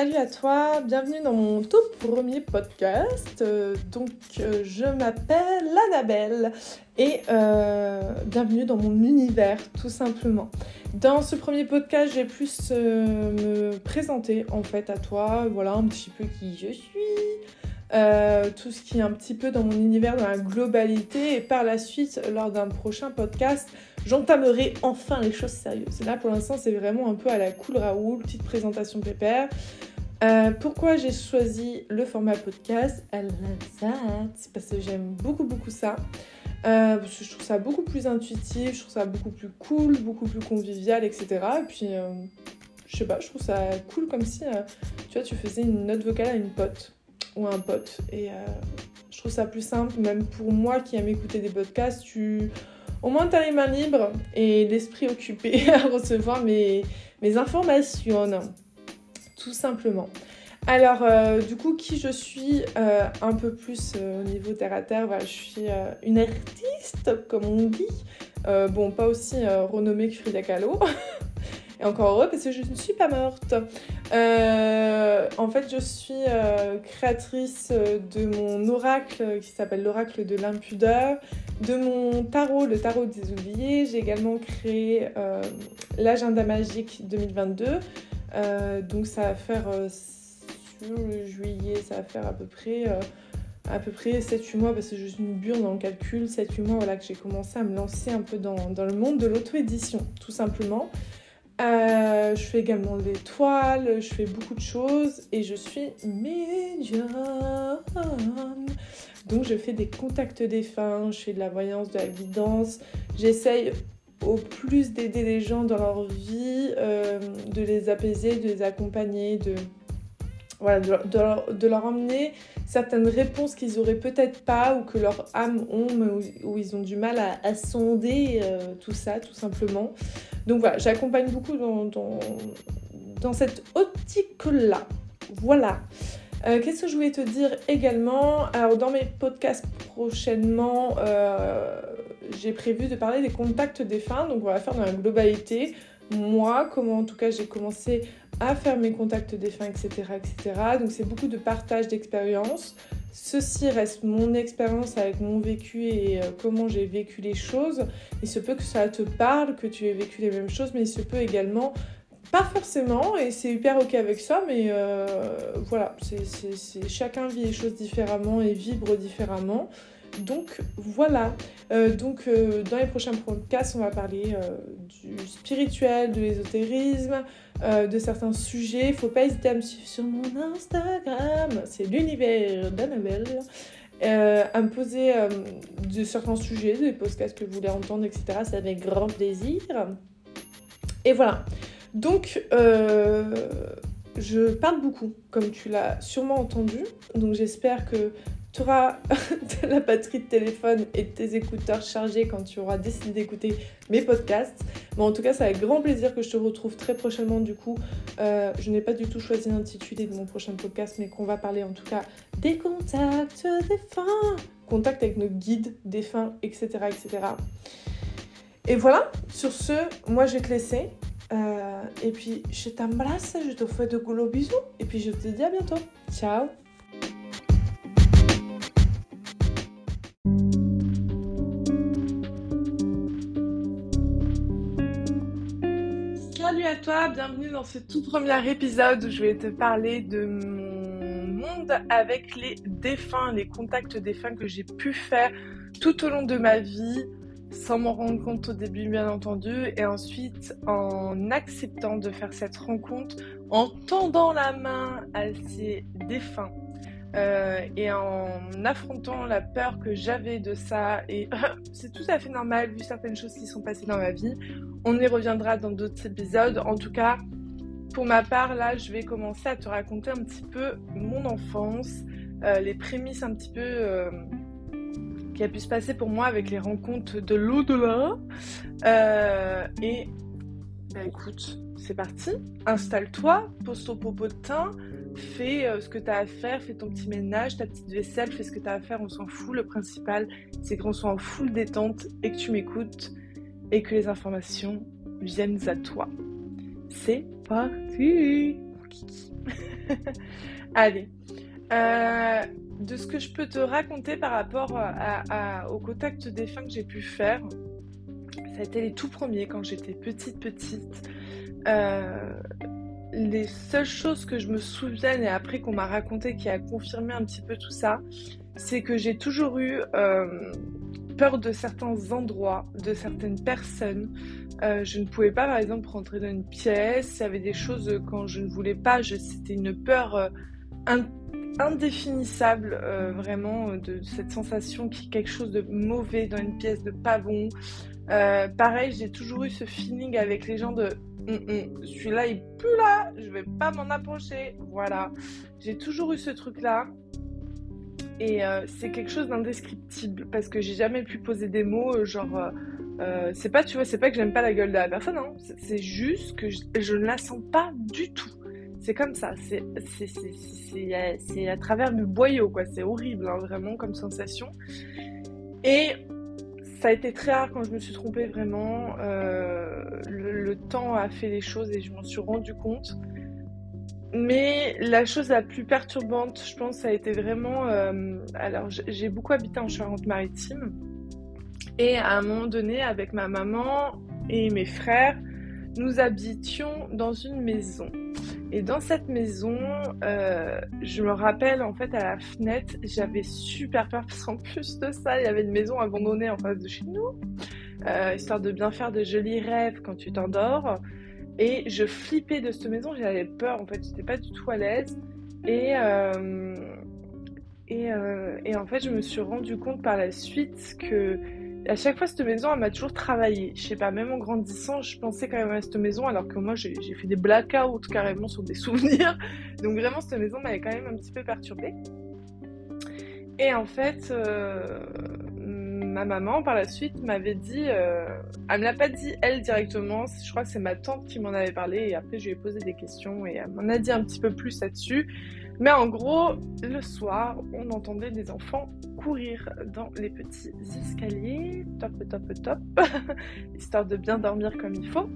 Salut à toi, bienvenue dans mon tout premier podcast. Euh, donc, euh, je m'appelle Annabelle et euh, bienvenue dans mon univers, tout simplement. Dans ce premier podcast, j'ai plus me présenter en fait à toi, voilà un petit peu qui je suis. tout ce qui est un petit peu dans mon univers, dans la globalité, et par la suite, lors d'un prochain podcast, j'entamerai enfin les choses sérieuses. Là, pour l'instant, c'est vraiment un peu à la cool Raoul, petite présentation pépère. Euh, pourquoi j'ai choisi le format podcast C'est parce que j'aime beaucoup, beaucoup ça. Euh, je trouve ça beaucoup plus intuitif, je trouve ça beaucoup plus cool, beaucoup plus convivial, etc. Et puis, euh, je sais pas, je trouve ça cool comme si, tu vois, tu faisais une note vocale à une pote ou à un pote. Et je trouve ça plus simple, même pour moi qui aime écouter des podcasts, tu au moins, tu as les mains libres et l'esprit occupé à recevoir mes informations, tout simplement. Alors, euh, du coup, qui je suis euh, un peu plus euh, au niveau terre à terre, je suis une artiste, comme on dit. bon, pas aussi renommée que Frida Kahlo. Et encore heureux parce que je ne suis pas morte. en fait, je suis créatrice de mon oracle qui s'appelle l'oracle de l'impudeur de mon tarot, le tarot des oubliés, j'ai également créé l'agenda magique 2022. Euh, donc ça va faire euh, sur le juillet, ça va faire à peu près peu près 7-8 mois parce que je suis une burne dans le calcul, 7-8 mois voilà, que j'ai commencé à me lancer un peu dans, le monde de l'auto-édition, tout simplement. je fais également des toiles, je fais beaucoup de choses et je suis médium. Donc je fais des contacts défunts, je fais de la voyance, de la guidance. J'essaye au plus d'aider les gens dans leur vie, euh, de les apaiser, de les accompagner, de, voilà, de, leur, emmener certaines réponses qu'ils auraient peut-être pas ou que leur âme ont, mais où, ils ont du mal à, sonder euh, tout ça, tout simplement. Donc voilà, j'accompagne beaucoup dans, dans cette optique-là. Voilà. Euh, qu'est-ce que je voulais te dire également? Alors dans mes podcasts prochainement, j'ai prévu de parler des contacts défunts, donc on va faire dans la globalité. Moi, comment en tout cas j'ai commencé à faire mes contacts défunts, etc. etc. Donc c'est beaucoup de partage d'expériences. Ceci reste mon expérience avec mon vécu et euh, comment j'ai vécu les choses. Il se peut que ça te parle, que tu aies vécu les mêmes choses, mais il se peut également pas forcément, et c'est hyper ok avec ça, mais euh, voilà, c'est, chacun vit les choses différemment et vibre différemment. Donc voilà, euh, donc euh, dans les prochains podcasts, on va parler du spirituel, de l'ésotérisme, de certains sujets. Faut pas hésiter à me suivre sur mon Instagram, c'est l'univers d'Annabelle. à me poser de certains sujets, des podcasts que vous voulez entendre, etc. C'est avec grand plaisir. Et voilà. Donc, euh, je parle beaucoup, comme tu l'as sûrement entendu. Donc, j'espère que tu auras la batterie de téléphone et tes écouteurs chargés quand tu auras décidé d'écouter mes podcasts. Mais en tout cas, c'est avec grand plaisir que je te retrouve très prochainement. Du coup, euh, je n'ai pas du tout choisi l'intitulé de mon prochain podcast, mais qu'on va parler en tout cas des contacts défunts, contacts avec nos guides défunts, etc., etc. Et voilà, sur ce, moi je vais te laisser. Euh, et puis, je t'embrasse, je te fais de gros bisous. Et puis, je te dis à bientôt. Ciao toi, bienvenue dans ce tout premier épisode où je vais te parler de mon monde avec les défunts, les contacts défunts que j'ai pu faire tout au long de ma vie, sans m'en rendre compte au début bien entendu, et ensuite en acceptant de faire cette rencontre, en tendant la main à ces défunts. Euh, et en affrontant la peur que j'avais de ça, et c'est tout à fait normal vu certaines choses qui sont passées dans ma vie. On y reviendra dans d'autres épisodes. En tout cas, pour ma part, là, je vais commencer à te raconter un petit peu mon enfance, euh, les prémices un petit peu euh, qui a pu se passer pour moi avec les rencontres de l'au-delà. Et bah écoute, c'est parti. Installe-toi, pose ton de teint, fais euh, ce que tu as à faire, fais ton petit ménage, ta petite vaisselle, fais ce que tu as à faire, on s'en fout. Le principal, c'est qu'on soit en full détente et que tu m'écoutes et que les informations viennent à toi. C'est parti. Allez. Euh, de ce que je peux te raconter par rapport au contact défunt que j'ai pu faire, ça a été les tout premiers quand j'étais petite, petite. Euh, les seules choses que je me souviens et après qu'on m'a raconté qui a confirmé un petit peu tout ça, c'est que j'ai toujours eu euh, peur de certains endroits, de certaines personnes. Euh, je ne pouvais pas, par exemple, rentrer dans une pièce. Il y avait des choses quand je ne voulais pas. C'était une peur indéfinissable, vraiment, de, cette sensation qu'il y a quelque chose de mauvais dans une pièce, de pas bon. pareil, j'ai toujours eu ce feeling avec les gens de Mm, mm. Celui-là, il pue là, je vais pas m'en approcher. Voilà. J'ai toujours eu ce truc-là. Et euh, c'est quelque chose d'indescriptible parce que j'ai jamais pu poser des mots, euh, genre. Euh, c'est pas, tu vois, c'est pas que j'aime pas la gueule de la personne, non. C'est juste que je, ne la sens pas du tout. C'est comme ça. C'est à travers le boyau, quoi. C'est horrible, hein, vraiment, comme sensation. Et ça a été très rare quand je me suis trompée vraiment. Euh, le, temps a fait les choses et je m'en suis rendu compte. Mais la chose la plus perturbante, je pense, ça a été vraiment. Euh, alors, j'ai beaucoup habité en Charente-Maritime. Et à un moment donné, avec ma maman et mes frères, nous habitions dans une maison. Et dans cette maison, euh, je me rappelle en fait à la fenêtre, j'avais super peur parce qu'en plus de ça, il y avait une maison abandonnée en face de chez nous, euh, histoire de bien faire de jolis rêves quand tu t'endors. Et je flippais de cette maison, j'avais peur en fait, j'étais pas du tout à l'aise. Et, euh, et, et en fait, je me suis rendu compte par la suite que à chaque fois, cette maison, elle m'a toujours travaillé. Je sais pas, même en grandissant, je pensais quand même à cette maison, alors que moi, j'ai fait des blackouts carrément sur des souvenirs. Donc vraiment, cette maison m'avait quand même un petit peu perturbée. Et en fait, euh, ma maman, par la suite, m'avait dit, euh, elle me l'a pas dit elle directement, je crois que c'est ma tante qui m'en avait parlé, et après, je lui ai posé des questions, et elle m'en a dit un petit peu plus là-dessus. Mais en gros, le soir, on entendait des enfants courir dans les petits escaliers, top, top, top, histoire de bien dormir comme il faut.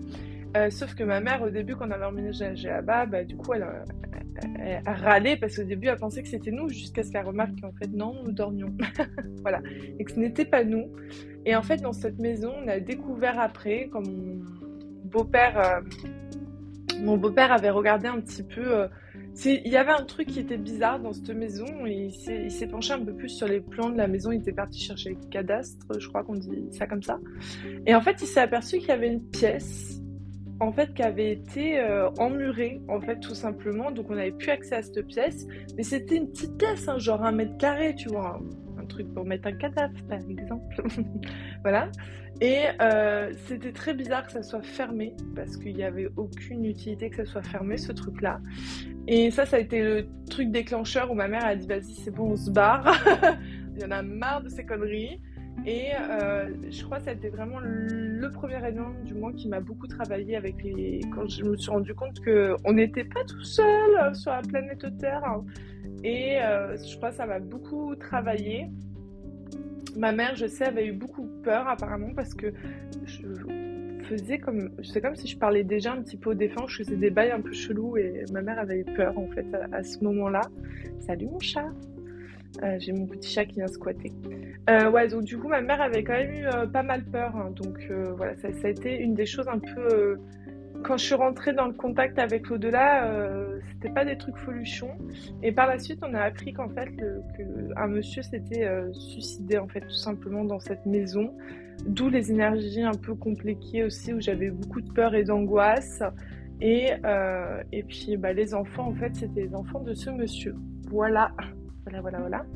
Euh, sauf que ma mère, au début, quand on avait emménagé là-bas, bah, du coup, elle, a râlé parce qu'au début, elle pensait que c'était nous, jusqu'à ce qu'elle remarque qu'en fait, non, nous dormions. voilà. Et que ce n'était pas nous. Et en fait, dans cette maison, on a découvert après, comme mon beau-père, euh, mon beau-père avait regardé un petit peu. Euh, il y avait un truc qui était bizarre dans cette maison il s'est penché un peu plus sur les plans de la maison. Il était parti chercher le cadastre, je crois qu'on dit ça comme ça. Et en fait, il s'est aperçu qu'il y avait une pièce en fait qui avait été euh, emmurée en fait tout simplement. Donc on n'avait plus accès à cette pièce, mais c'était une petite pièce, hein, genre un mètre carré, tu vois, un truc pour mettre un cadavre par exemple. voilà. Et euh, c'était très bizarre que ça soit fermé parce qu'il n'y avait aucune utilité que ça soit fermé ce truc-là. Et ça, ça a été le truc déclencheur où ma mère a dit vas-y c'est bon on se barre. Il y en a marre de ces conneries. Et euh, je crois que été vraiment le premier événement du moins qui m'a beaucoup travaillé avec les. Quand je me suis rendu compte qu'on n'était pas tout seul sur la planète Terre. Et euh, je crois que ça m'a beaucoup travaillé. Ma mère, je sais, avait eu beaucoup peur apparemment parce que je faisais comme. C'est comme si je parlais déjà un petit peu au défense, je faisais des bails un peu chelous et ma mère avait eu peur en fait à, ce moment-là. Salut mon chat! Euh, j'ai mon petit chat qui vient squatter. Euh, ouais, donc du coup, ma mère avait quand même eu euh, pas mal peur. Hein. donc voilà, ça, a été une des choses un peu quand je suis rentrée dans le contact avec l'au-delà, euh, c'était pas des trucs foluchons. Et par la suite, on a appris qu'en fait, un monsieur s'était euh, suicidé en fait tout simplement dans cette maison. D'où les énergies un peu compliquées aussi, où j'avais beaucoup de peur et d'angoisse. Et, euh, et puis bah, les enfants, en fait, c'était les enfants de ce monsieur. Voilà, voilà, voilà, voilà.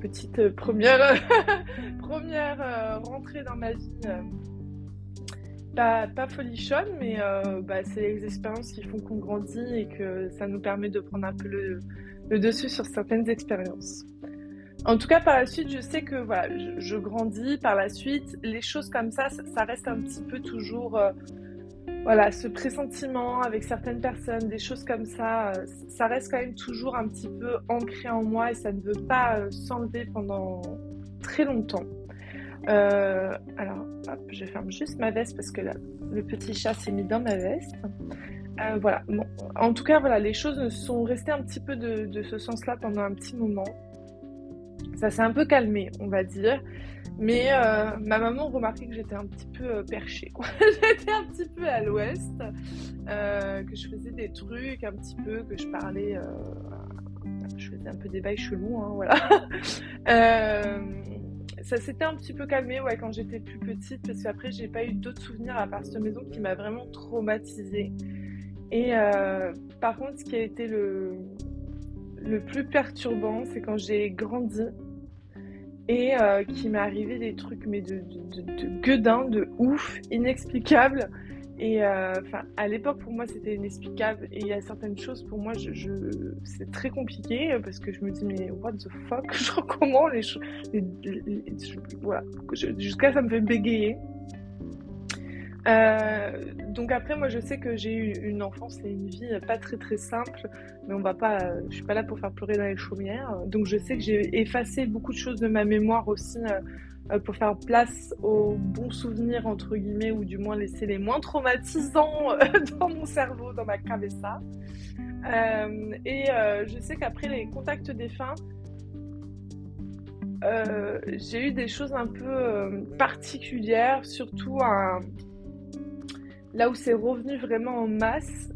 Petite première, première rentrée dans ma vie pas, pas folichonne, mais euh, bah, c'est les expériences qui font qu'on grandit et que ça nous permet de prendre un peu le, dessus sur certaines expériences. En tout cas, par la suite, je sais que voilà, je, grandis. Par la suite, les choses comme ça, ça, reste un petit peu toujours, euh, voilà, ce pressentiment avec certaines personnes, des choses comme ça, euh, ça reste quand même toujours un petit peu ancré en moi et ça ne veut pas s'enlever pendant très longtemps. alors, hop, je ferme juste ma veste parce que là, le petit chat s'est mis dans ma veste. voilà. en tout cas, voilà, les choses sont restées un petit peu de ce sens-là pendant un petit moment. Ça s'est un peu calmé, on va dire. Mais euh, ma maman remarquait que j'étais un petit peu euh, perchée. j'étais un petit peu à l'ouest, euh, que je faisais des trucs un petit peu, que je parlais. je faisais un peu des bails chelous, hein, voilà. ça s'était un petit peu calmé ouais, quand j'étais plus petite, parce qu'après, j'ai pas eu d'autres souvenirs à part cette maison qui m'a vraiment traumatisée. Et par contre, ce qui a été le, le plus perturbant, c'est quand j'ai grandi et euh, qui m'est arrivé des trucs mais de, de, de, gueudin, de ouf, inexplicables. Et euh, à l'époque pour moi c'était inexplicable. Et il y a certaines choses pour moi je c'est très compliqué parce que je me dis mais what the fuck? Genre comment les choses voilà. Jusqu'à ça me fait bégayer. Euh, donc après, moi, je sais que j'ai eu une enfance et une vie pas très très simple, mais on va pas, je suis pas là pour faire pleurer dans les chaumières. Donc je sais que j'ai effacé beaucoup de choses de ma mémoire aussi euh, pour faire place aux bons souvenirs entre guillemets, ou du moins laisser les moins traumatisants euh, dans mon cerveau, dans ma cabessa. Euh, et je sais qu'après les contacts défunts, j'ai eu des choses un peu particulières, surtout un Là où c'est revenu vraiment en masse,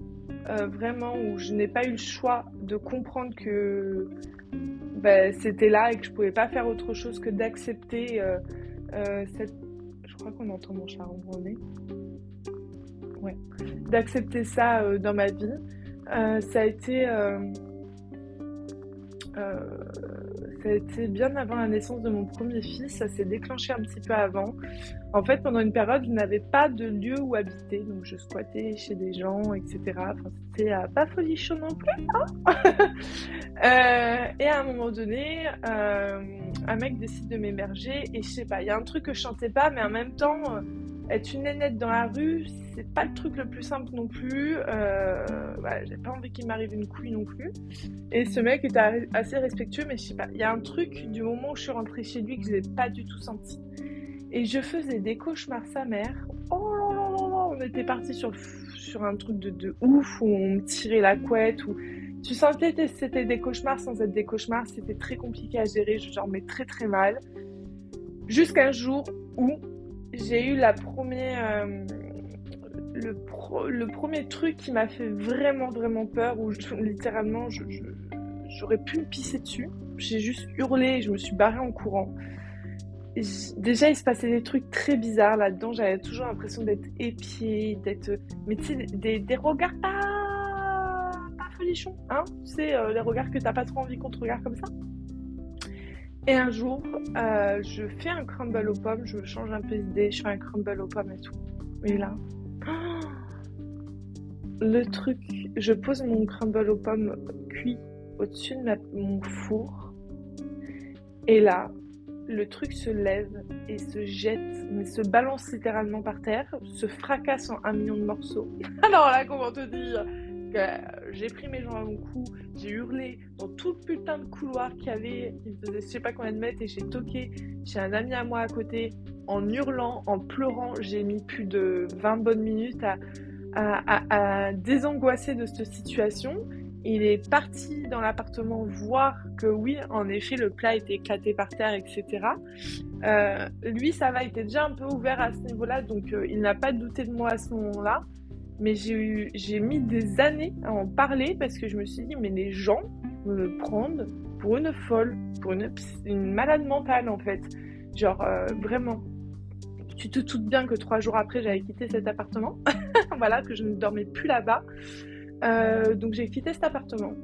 euh, vraiment où je n'ai pas eu le choix de comprendre que ben, c'était là et que je pouvais pas faire autre chose que d'accepter euh, euh, cette. Je crois qu'on entend mon chat ronronner. Ouais. D'accepter ça dans ma vie. ça a été ça a été bien avant la naissance de mon premier fils, ça s'est déclenché un petit peu avant. En fait, pendant une période, je n'avais pas de lieu où habiter, donc je squattais chez des gens, etc. Enfin, c'était euh, pas folichon non plus. Hein euh, et à un moment donné, un mec décide de m'émerger et je sais pas, il y a un truc que je chantais pas, mais en même temps être une nénette dans la rue, c'est pas le truc le plus simple non plus. Euh, j'ai pas envie qu'il m'arrive une couille non plus. Et ce mec était assez respectueux, mais je sais pas, il y a un truc du moment où je suis rentrée chez lui que je n'ai pas du tout senti. Et je faisais des cauchemars sa mère. Oh là là là là, on était parti sur, un truc de, ouf où on me tirait la couette. Où tu sentais que c'était des cauchemars sans être des cauchemars. C'était très compliqué à gérer. Je dormais très très mal. Jusqu'un jour où j'ai eu euh, le, le, premier truc qui m'a fait vraiment, vraiment peur, où littéralement, j'aurais pu me pisser dessus. J'ai juste hurlé et je me suis barrée en courant. déjà, il se passait des trucs très bizarres là-dedans. J'avais toujours l'impression d'être épiée, d'être. Mais tu sais, des, des, regards pas. pas folichons, hein Tu sais, euh, les regards que t'as pas trop envie qu'on te regarde comme ça. Et un jour, euh, je fais un crumble aux pommes, je change un peu d'idée, je fais un crumble aux pommes et tout. Et là, le truc, je pose mon crumble aux pommes cuit au-dessus de mon four. Et là, le truc se lève et se jette, mais se balance littéralement par terre, se fracasse en un million de morceaux. Alors là, comment te dire? Euh, j'ai pris mes jambes à mon cou, j'ai hurlé dans tout le putain de couloir qu'il y avait, il faisait je sais pas combien de mètres, et j'ai toqué chez un ami à moi à côté, en hurlant, en pleurant. J'ai mis plus de 20 bonnes minutes à, à, désangoisser de cette situation. Il est parti dans l'appartement voir que oui, en effet, le plat était éclaté par terre, etc. Euh, lui, ça va, il était déjà un peu ouvert à ce niveau-là, donc euh, il n'a pas douté de moi à ce moment-là mais j'ai mis des années à en parler parce que je me suis dit, mais les gens me prennent pour une folle, pour une, une malade mentale en fait. Genre, euh, vraiment. Tu te doutes bien que trois jours après, j'avais quitté cet appartement. voilà, que je ne dormais plus là-bas. Euh, donc j'ai quitté cet appartement.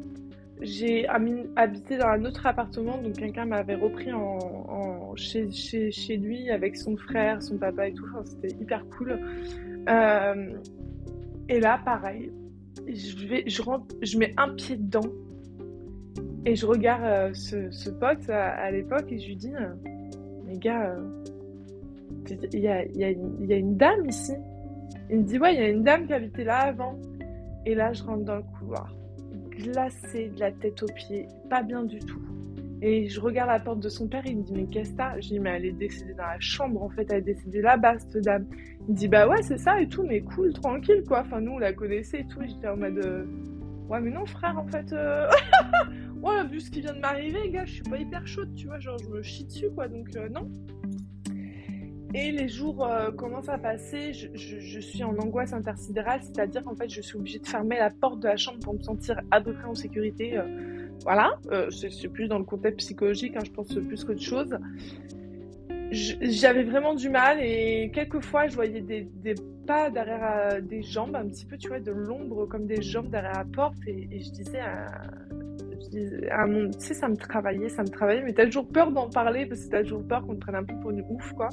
J'ai habité dans un autre appartement, donc quelqu'un m'avait repris en, chez, lui avec son frère, son papa et tout. C'était hyper cool. Euh, et là, pareil, je, mets un pied dedans et je regarde euh, ce, pote à, l'époque et je lui dis euh, Mais gars, il y, a, y, a y, a, une dame ici. Il me dit Ouais, il y a une dame qui habitait là avant. Et là, je rentre dans le couloir, glacée de la tête aux pieds, pas bien du tout. Et je regarde la porte de son père, il me dit Mais qu'est-ce que t'as? Je dis Mais elle est décédée dans la chambre, en fait, elle est décédée là-bas, cette dame. Il dit Bah ouais, c'est ça et tout, mais cool, tranquille, quoi. Enfin, nous, on la connaissait et tout. J'étais en mode euh, Ouais, mais non, frère, en fait. Euh... ouais, vu ce qui vient de m'arriver, gars, je suis pas hyper chaude, tu vois. Genre, je me chie dessus, quoi. Donc, euh, non. Et les jours commencent à passer, je, suis en angoisse intersidérale, c'est-à-dire qu'en fait, je suis obligée de fermer la porte de la chambre pour me sentir à peu près en sécurité. Voilà, c'est plus dans le contexte psychologique, hein, je pense plus qu'autre chose. J'avais vraiment du mal et quelquefois, je voyais des, pas derrière des jambes, un petit peu, tu vois, de l'ombre comme des jambes derrière la porte et, je disais à, tu sais, ça me travaillait, ça me travaillait, mais t'as toujours peur d'en parler parce que t'as toujours peur qu'on te prenne un peu pour une ouf, quoi.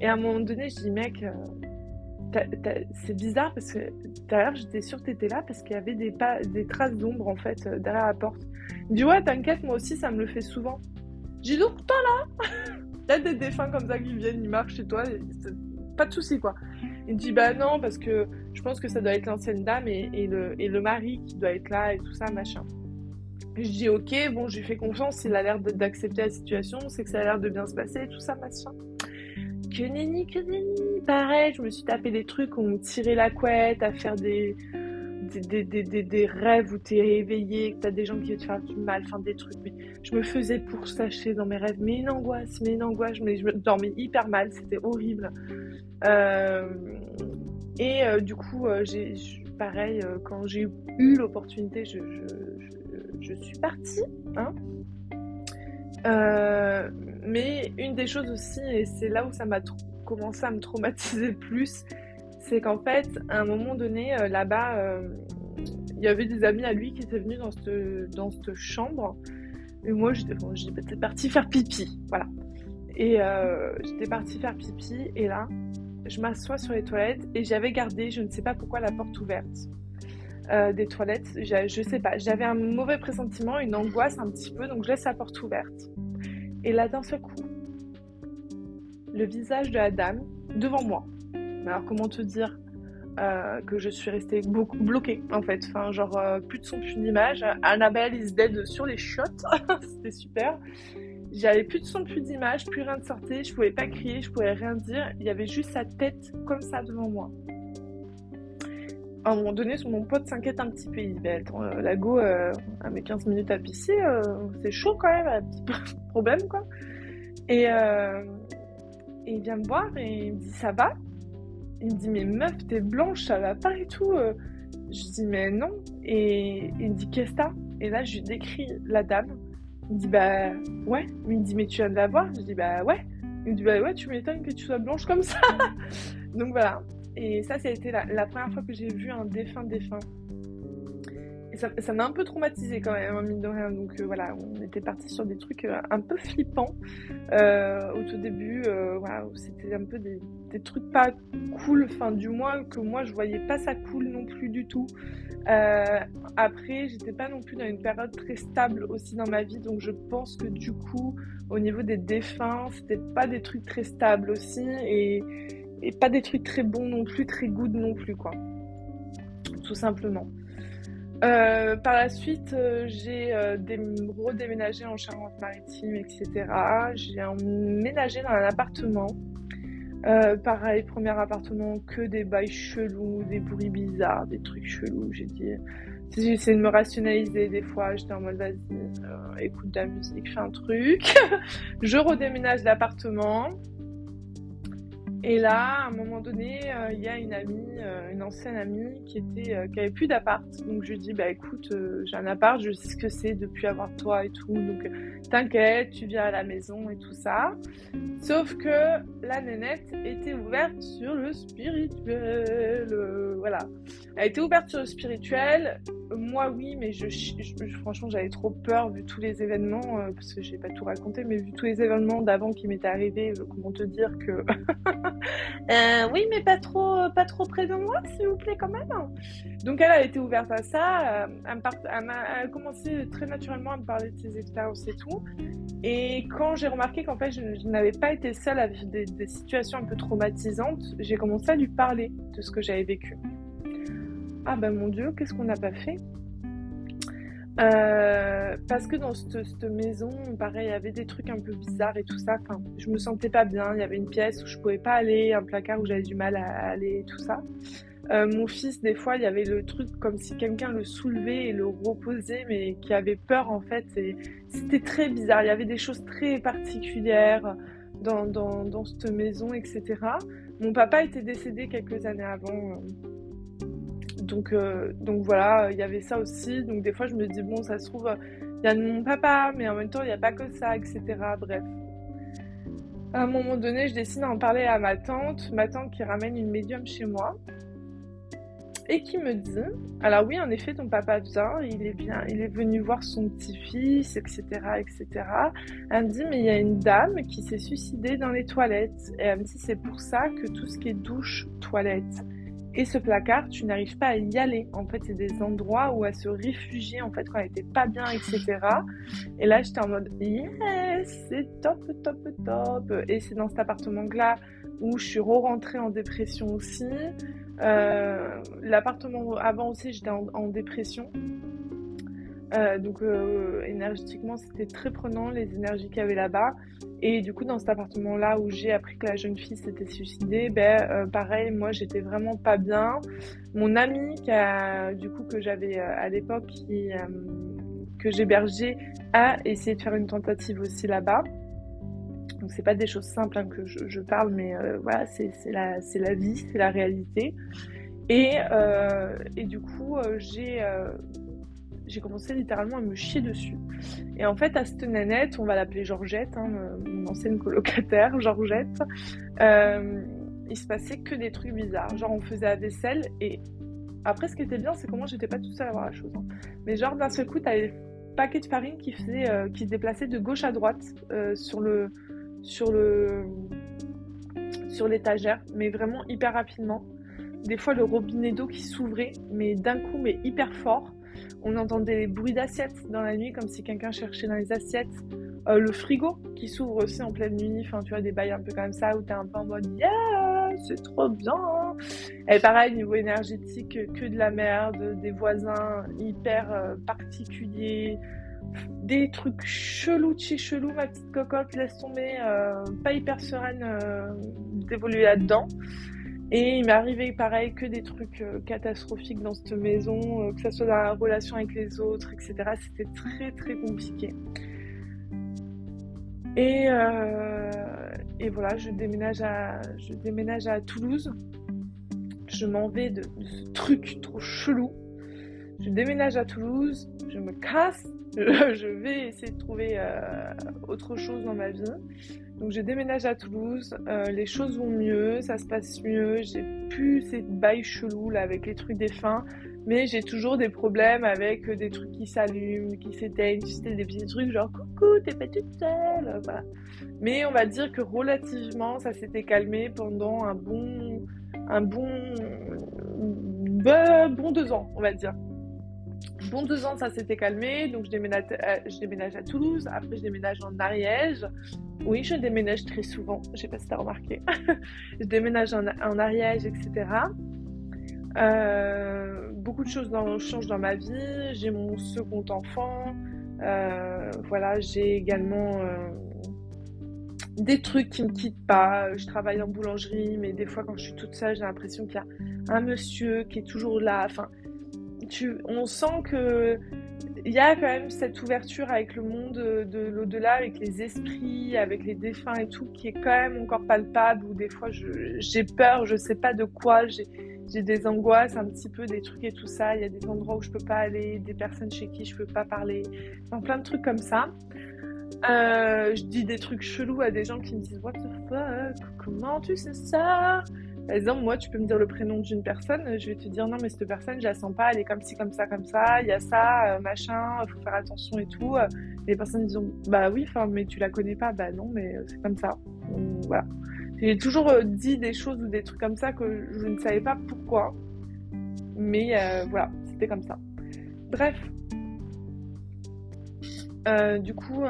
Et à un moment donné, je dis, mec, euh, c'est bizarre parce que d'ailleurs, j'étais sûre que t'étais là parce qu'il y avait des, pas, des traces d'ombre, en fait, euh, derrière la porte. Il me dit, ouais, t'inquiète, moi aussi, ça me le fait souvent. J'ai donc, toi là A des défunts comme ça qui viennent, ils marchent chez toi, pas de soucis, quoi. Il dit, bah non, parce que je pense que ça doit être l'ancienne dame et, et, le, et le mari qui doit être là et tout ça, machin. Je dis ok, bon, j'ai fait confiance, il a l'air d'accepter la situation, c'est que ça a l'air de bien se passer, tout ça, machin. Que nenni, que nenni. Pareil, je me suis tapé des trucs, on me tirait la couette, à faire des, des, rêves où t'es réveillé, que t'as des gens qui veulent te faire du mal, enfin des trucs. Je me faisais pour sacher dans mes rêves, mais une angoisse, mais une angoisse, mais je me dormais hyper mal, c'était horrible. Euh, et euh, du coup, euh, j'ai pareil, quand j'ai eu l'opportunité, je, suis partie. Hein. Mais une des choses aussi, et c'est là où ça m'a commencé à me traumatiser plus, c'est qu'en fait, à un moment donné, euh, là-bas, euh, il y avait des amis à lui qui étaient venus dans cette, dans cette chambre. Et moi, j'étais bon, partie faire pipi. Voilà. Et j'étais partie faire pipi. Et là, je m'assois sur les toilettes et j'avais gardé, je ne sais pas pourquoi, la porte ouverte. Euh, des toilettes. Je, sais pas, j'avais un mauvais pressentiment, une angoisse un petit peu, donc je laisse la porte ouverte. Et là, d'un seul coup, le visage de la dame devant moi. Alors, comment te dire euh, que je suis restée beaucoup bloquée en fait. Enfin, genre, euh, plus de son, plus d'image. Annabelle is dead sur les shots. C'était super. J'avais plus de son, plus d'image, plus rien de sortir. Je pouvais pas crier, je pouvais rien dire. Il y avait juste sa tête comme ça devant moi à un moment donné, mon pote s'inquiète un petit peu. Il dit bah, attends, euh, la go, à mes 15 minutes à pisser, c'est chaud quand même, un petit problème quoi. Et, et, il vient me voir et il me dit ça va? Il me dit mais meuf, t'es blanche, ça va pas et tout. Je dis mais non. Et il me dit qu'est-ce que t'as? Et là, je lui décris la dame. Il me dit bah ouais. Il me dit mais tu viens de la voir? Je dis bah ouais. Il me dit bah ouais, tu m'étonnes que tu sois blanche comme ça. Donc voilà. Et ça, c'était la, la première fois que j'ai vu un défunt défunt. Ça m'a un peu traumatisé quand même, hein, mine de rien. Donc euh, voilà, on était parti sur des trucs euh, un peu flippants euh, au tout début. c'était un peu des, trucs pas cool, enfin du moins que moi je voyais pas ça cool non plus du tout. après, j'étais pas non plus dans une période très stable aussi dans ma vie, donc je pense que du coup, au niveau des défunts, c'était pas des trucs très stables aussi. Et pas des trucs très bons non plus, très good non plus, quoi. Tout simplement. Euh, par la suite, euh, j'ai euh, redéménagé en Charente-Maritime, etc. J'ai emménagé dans un appartement. pareil, premier appartement, que des bails chelous, des bruits bizarres, des trucs chelous. J'ai dit, j'ai essayé de me rationaliser des fois. J'étais en mode, vas-y, écoute de la musique, fais un truc. je redéménage l'appartement. Et là, à un moment donné, euh, il y a une amie, euh, une ancienne amie qui était, euh, qui avait plus d'appart. Donc je lui dis, bah écoute, j'ai un appart, je sais ce que c'est depuis avoir toi et tout. Donc t'inquiète, tu viens à la maison et tout ça. Sauf que la nénette était ouverte sur le spirituel. voilà. Elle était ouverte sur le spirituel. Moi, oui, mais je, franchement, j'avais trop peur vu tous les événements, parce que j'ai pas tout raconté, mais vu tous les événements d'avant qui m'étaient arrivés, comment te dire que Euh, oui, mais pas trop, pas trop près de moi, s'il vous plaît, quand même. Donc, elle a été ouverte à ça. Euh, elle, a commencé très naturellement à me parler de ses expériences et tout. Et quand j'ai remarqué qu'en fait, je, n'avais pas été seule avec des, des situations un peu traumatisantes, j'ai commencé à lui parler de ce que j'avais vécu. Ah ben mon Dieu, qu'est-ce qu'on n'a pas fait? Euh, parce que dans cette, maison, pareil, il y avait des trucs un peu bizarres et tout ça. Enfin, je me sentais pas bien. Il y avait une pièce où je pouvais pas aller, un placard où j'avais du mal à aller et tout ça. Euh, mon fils, des fois, il y avait le truc comme si quelqu'un le soulevait et le reposait, mais qui avait peur en fait. C'était très bizarre. Il y avait des choses très particulières dans, dans, dans cette maison, etc. Mon papa était décédé quelques années avant. Euh, donc, euh, donc voilà, il y avait ça aussi. Donc des fois, je me dis, bon, ça se trouve, il y a mon papa, mais en même temps, il n'y a pas que ça, etc. Bref. À un moment donné, je décide d'en parler à ma tante, ma tante qui ramène une médium chez moi et qui me dit alors oui en effet ton papa vient il est bien il est venu voir son petit-fils etc etc elle me dit mais il y a une dame qui s'est suicidée dans les toilettes et elle me dit c'est pour ça que tout ce qui est douche toilette et ce placard, tu n'arrives pas à y aller. En fait, c'est des endroits où elle se réfugier, en fait, quand elle était pas bien, etc. Et là, j'étais en mode, yes, c'est top, top, top. Et c'est dans cet appartement-là où je suis re-rentrée en dépression aussi. Euh, l'appartement avant aussi, j'étais en, dépression. Euh, donc euh, énergétiquement, c'était très prenant les énergies qu'il y avait là-bas. Et du coup, dans cet appartement-là où j'ai appris que la jeune fille s'était suicidée, ben euh, pareil, moi j'étais vraiment pas bien. Mon ami du coup que j'avais à l'époque, qui que j'hébergeais, a essayé de faire une tentative aussi là-bas. Donc c'est pas des choses simples hein, que je, parle, mais voilà, c'est la, vie, c'est la réalité. Et du coup, j'ai j'ai commencé littéralement à me chier dessus. Et en fait, à cette nanette, on va l'appeler Georgette, hein, mon ancienne colocataire, Georgette, euh, il se passait que des trucs bizarres. Genre, on faisait la vaisselle et après, ce qui était bien, c'est que moi, j'étais pas toute seule à voir la chose. Hein. Mais genre, d'un seul coup, t'avais le paquet de farine qui, faisait, euh, qui se déplaçait de gauche à droite euh, sur le sur le sur l'étagère, mais vraiment hyper rapidement. Des fois, le robinet d'eau qui s'ouvrait, mais d'un coup, mais hyper fort. On entendait des bruits d'assiettes dans la nuit, comme si quelqu'un cherchait dans les assiettes. Euh, le frigo qui s'ouvre aussi en pleine nuit. Enfin, tu vois, des bails un peu comme ça où t'es un peu en mode Yeah, c'est trop bien. Et pareil, niveau énergétique, que de la merde, des voisins hyper euh, particuliers, des trucs chelous de chez chelou, ma petite cocotte, laisse tomber, euh, pas hyper sereine d'évoluer là-dedans. Et il m'est arrivé pareil que des trucs euh, catastrophiques dans cette maison, euh, que ce soit dans la relation avec les autres, etc. C'était très très compliqué. Et, euh, et, voilà, je déménage à, je déménage à Toulouse. Je m'en vais de, ce truc trop chelou. Je déménage à Toulouse, je me casse, je vais essayer de trouver autre chose dans ma vie. Donc je déménage à Toulouse, euh, les choses vont mieux, ça se passe mieux, j'ai plus ces bails chelous là avec les trucs défunts, mais j'ai toujours des problèmes avec des trucs qui s'allument, qui s'éteignent, sais, des petits trucs genre coucou, t'es pas toute seule, voilà. Mais on va dire que relativement ça s'était calmé pendant un bon, un bon, bon deux ans, on va dire. Bon deux ans, ça s'était calmé, donc je déménage, euh, je déménage à Toulouse, après je déménage en Ariège. Oui, je déménage très souvent, je sais pas si tu as remarqué. je déménage en, Ariège, etc. Euh, beaucoup de choses changent dans ma vie. J'ai mon second enfant. Euh, voilà, j'ai également des trucs qui me quittent pas. Je travaille en boulangerie, mais des fois quand je suis toute seule, j'ai l'impression qu'il y a un monsieur qui est toujours là. Enfin, on sent que il y a quand même cette ouverture avec le monde de l'au-delà, avec les esprits, avec les défunts et tout, qui est quand même encore palpable. Où des fois, j'ai peur, je sais pas de quoi, j'ai des angoisses, un petit peu des trucs et tout ça. Il y a des endroits où je peux pas aller, des personnes chez qui je peux pas parler, plein de trucs comme ça. Euh, je dis des trucs chelous à des gens qui me disent What the fuck? Comment tu sais ça? Par exemple, moi, tu peux me dire le prénom d'une personne, je vais te dire non, mais cette personne, je la sens pas, elle est comme ci, comme ça, comme ça, il y a ça, euh, machin, il faut faire attention et tout. les personnes disent bah oui, mais tu la connais pas, bah non, mais c'est comme ça. voilà. J'ai toujours euh, dit des choses ou des trucs comme ça que je ne savais pas pourquoi, mais euh, voilà, c'était comme ça. Bref. du coup,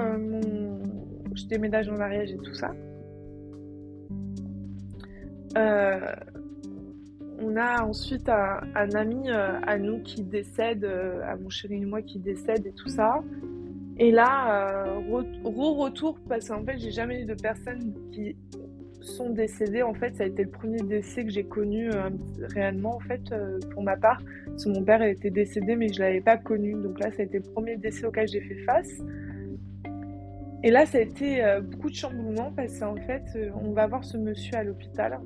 je déménage en Ariège et tout ça. Euh, on a ensuite un, ami à nous qui décède, à mon chéri et moi qui décède et tout ça. Et là, re-retour, parce qu'en fait, j'ai jamais eu de personnes qui sont décédées. En fait, ça a été le premier décès que j'ai connu réellement, en fait, pour ma part. Parce que mon père était décédé, mais je l'avais pas connu. Donc là, ça a été le premier décès auquel j'ai fait face. Et là, ça a été euh, beaucoup de chamboulement parce qu'en fait, euh, on va voir ce monsieur à l'hôpital.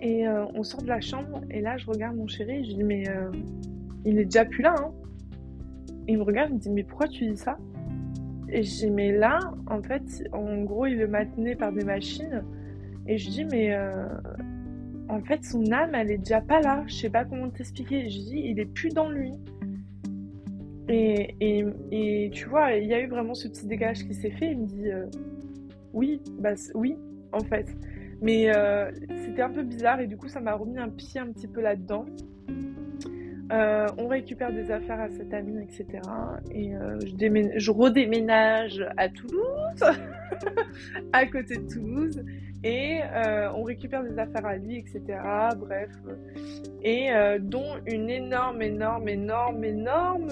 Et euh, on sort de la chambre et là, je regarde mon chéri et je dis, mais il est déjà plus là. Hein. Et il me regarde, il me dit, mais pourquoi tu dis ça? Et je dis, mais là, en fait, en gros, il le maintenait par des machines. Et je dis, mais en fait, son âme, elle est déjà pas là. Je sais pas comment t'expliquer. Je dis, il est plus dans lui. Et, et, tu vois, il y a eu vraiment ce petit dégage qui s'est fait. Il me dit euh, oui, bah oui, en fait. Mais euh, c'était un peu bizarre et du coup, ça m'a remis un pied un petit peu là-dedans. Euh, on récupère des affaires à cette amie, etc. Et je, je redéménage à Toulouse, à côté de Toulouse. Et on récupère des affaires à lui, etc. Bref. Et dont une énorme, énorme, énorme, énorme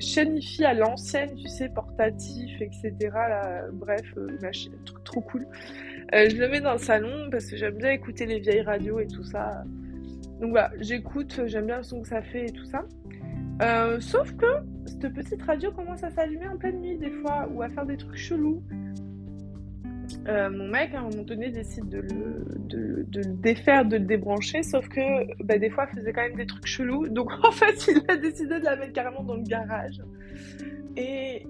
chaîne à l'ancienne, tu sais, portatif, etc. Là, bref, truc trop cool. Je le mets dans le salon parce que j'aime bien écouter les vieilles radios et tout ça. Donc voilà, j'écoute, j'aime bien le son que ça fait et tout ça. Euh, sauf que cette petite radio commence à s'allumer en pleine nuit des fois ou à faire des trucs chelous. Euh, mon mec, à un moment donné, décide de le, défaire, de le débrancher, sauf que bah, des fois, il faisait quand même des trucs chelous. Donc en fait, il a décidé de la mettre carrément dans le garage. Et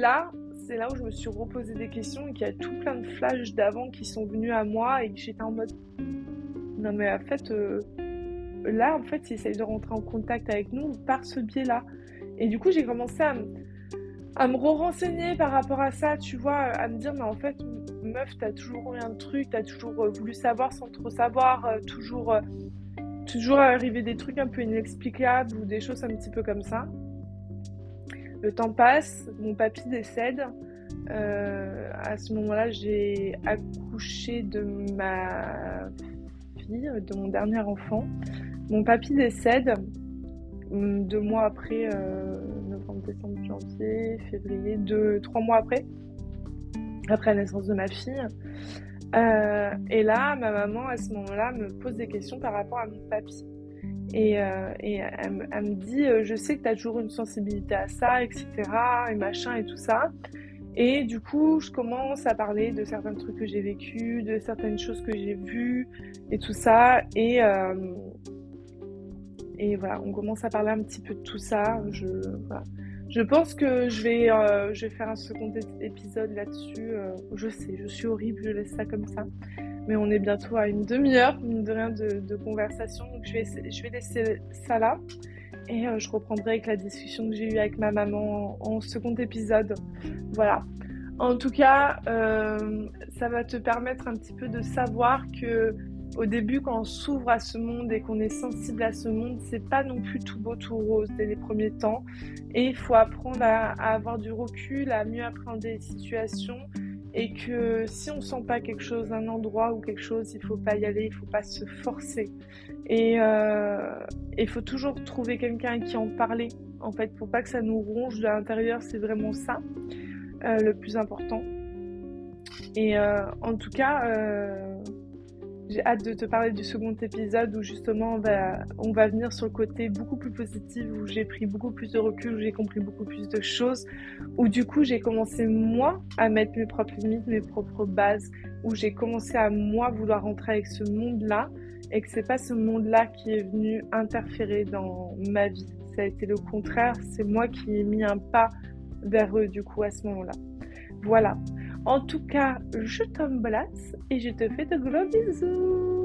là, c'est là où je me suis reposé des questions et qu'il y a tout plein de flashs d'avant qui sont venus à moi et que j'étais en mode non mais en fait euh, là, en fait, il essaye de rentrer en contact avec nous par ce biais-là. Et du coup, j'ai commencé à, me renseigner par rapport à ça, tu vois, à me dire, mais en fait, meuf, t'as toujours eu un truc, t'as toujours euh, voulu savoir sans trop savoir, euh, toujours, toujours arrivé des trucs un peu inexplicables ou des choses un petit peu comme ça. Le temps passe, mon papy décède. à ce moment-là, j'ai accouché de ma fille, de mon dernier enfant. Mon papy décède hum, deux mois après, euh, novembre, décembre, janvier, février, deux, trois mois après, après la naissance de ma fille. Euh, et là, ma maman, à ce moment-là, me pose des questions par rapport à mon papy. Et, euh, elle, me dit, je sais que tu as toujours une sensibilité à ça, etc. Et machin et tout ça. Et du coup, je commence à parler de certains trucs que j'ai vécu, de certaines choses que j'ai vues et tout ça. Et, et voilà, on commence à parler un petit peu de tout ça. Je, pense que je vais, euh, faire un second épisode là-dessus. Euh, je sais, je suis horrible, je laisse ça comme ça. Mais on est bientôt à une demi-heure, de rien, de, conversation. Donc je vais, je vais laisser ça là. Et euh, je reprendrai avec la discussion que j'ai eue avec ma maman en, second épisode. Voilà. En tout cas, ça va te permettre un petit peu de savoir que au début, quand on s'ouvre à ce monde et qu'on est sensible à ce monde, c'est pas non plus tout beau, tout rose dès les premiers temps. Et il faut apprendre à, avoir du recul, à mieux appréhender les situations. Et que si on sent pas quelque chose, un endroit ou quelque chose, il faut pas y aller, il faut pas se forcer. Et euh, il faut toujours trouver quelqu'un qui en parler. En fait, pour pas que ça nous ronge de l'intérieur, c'est vraiment ça euh, le plus important. Et euh, en tout cas, j'ai hâte de te parler du second épisode où justement on va, on va venir sur le côté beaucoup plus positif, où j'ai pris beaucoup plus de recul, où j'ai compris beaucoup plus de choses, où du coup j'ai commencé moi à mettre mes propres limites, mes propres bases, où j'ai commencé à moi vouloir rentrer avec ce monde-là et que c'est pas ce monde-là qui est venu interférer dans ma vie. Ça a été le contraire, c'est moi qui ai mis un pas vers eux du coup à ce moment-là. Voilà. En tout cas, je t'embrasse et je te fais de gros bisous.